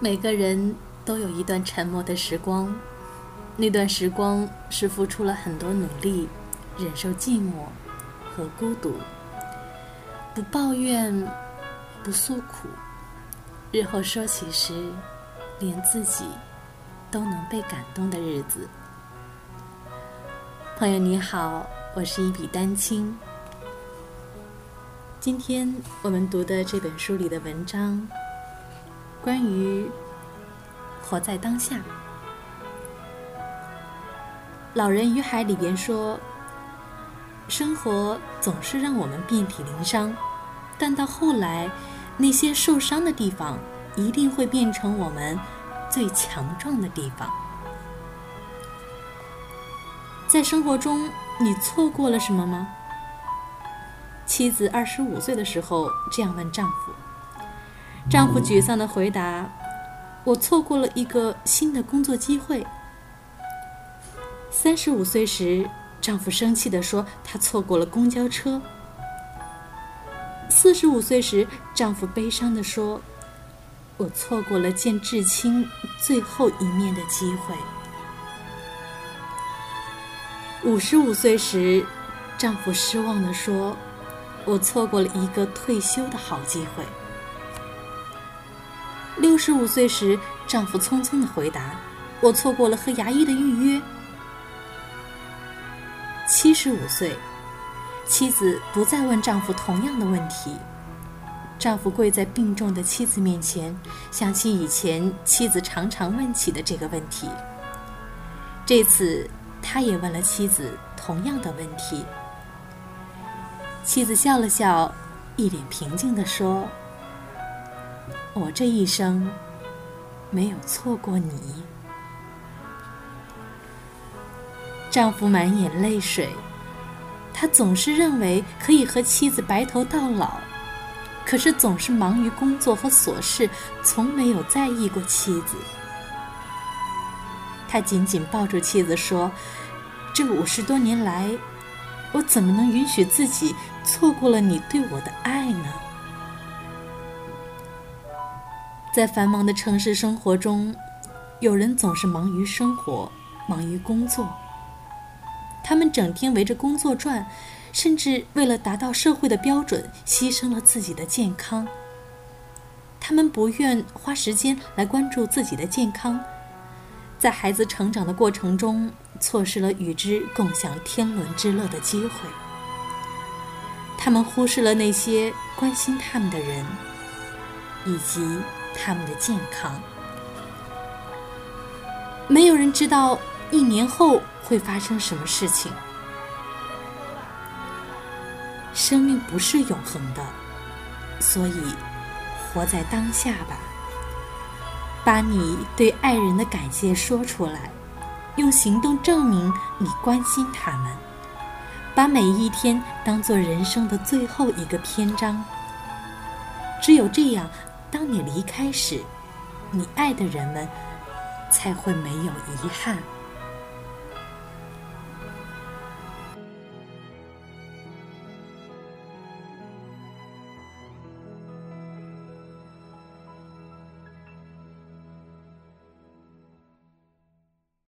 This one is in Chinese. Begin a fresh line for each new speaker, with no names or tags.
每个人都有一段沉默的时光，那段时光是付出了很多努力，忍受寂寞和孤独，不抱怨，不诉苦，日后说起时，连自己都能被感动的日子。朋友你好，我是一笔丹青。今天我们读的这本书里的文章。关于活在当下，《老人与海》里边说：“生活总是让我们遍体鳞伤，但到后来，那些受伤的地方一定会变成我们最强壮的地方。”在生活中，你错过了什么吗？妻子二十五岁的时候这样问丈夫。丈夫沮丧的回答：“我错过了一个新的工作机会。”三十五岁时，丈夫生气的说：“他错过了公交车。”四十五岁时，丈夫悲伤的说：“我错过了见至亲最后一面的机会。”五十五岁时，丈夫失望的说：“我错过了一个退休的好机会。”六十五岁时，丈夫匆匆的回答：“我错过了和牙医的预约。”七十五岁，妻子不再问丈夫同样的问题。丈夫跪在病重的妻子面前，想起以前妻子常常问起的这个问题。这次，他也问了妻子同样的问题。妻子笑了笑，一脸平静的说。我这一生没有错过你。丈夫满眼泪水，他总是认为可以和妻子白头到老，可是总是忙于工作和琐事，从没有在意过妻子。他紧紧抱住妻子说：“这五十多年来，我怎么能允许自己错过了你对我的爱呢？”在繁忙的城市生活中，有人总是忙于生活，忙于工作。他们整天围着工作转，甚至为了达到社会的标准，牺牲了自己的健康。他们不愿花时间来关注自己的健康，在孩子成长的过程中，错失了与之共享天伦之乐的机会。他们忽视了那些关心他们的人，以及。他们的健康，没有人知道一年后会发生什么事情。生命不是永恒的，所以活在当下吧。把你对爱人的感谢说出来，用行动证明你关心他们。把每一天当做人生的最后一个篇章。只有这样。当你离开时，你爱的人们才会没有遗憾。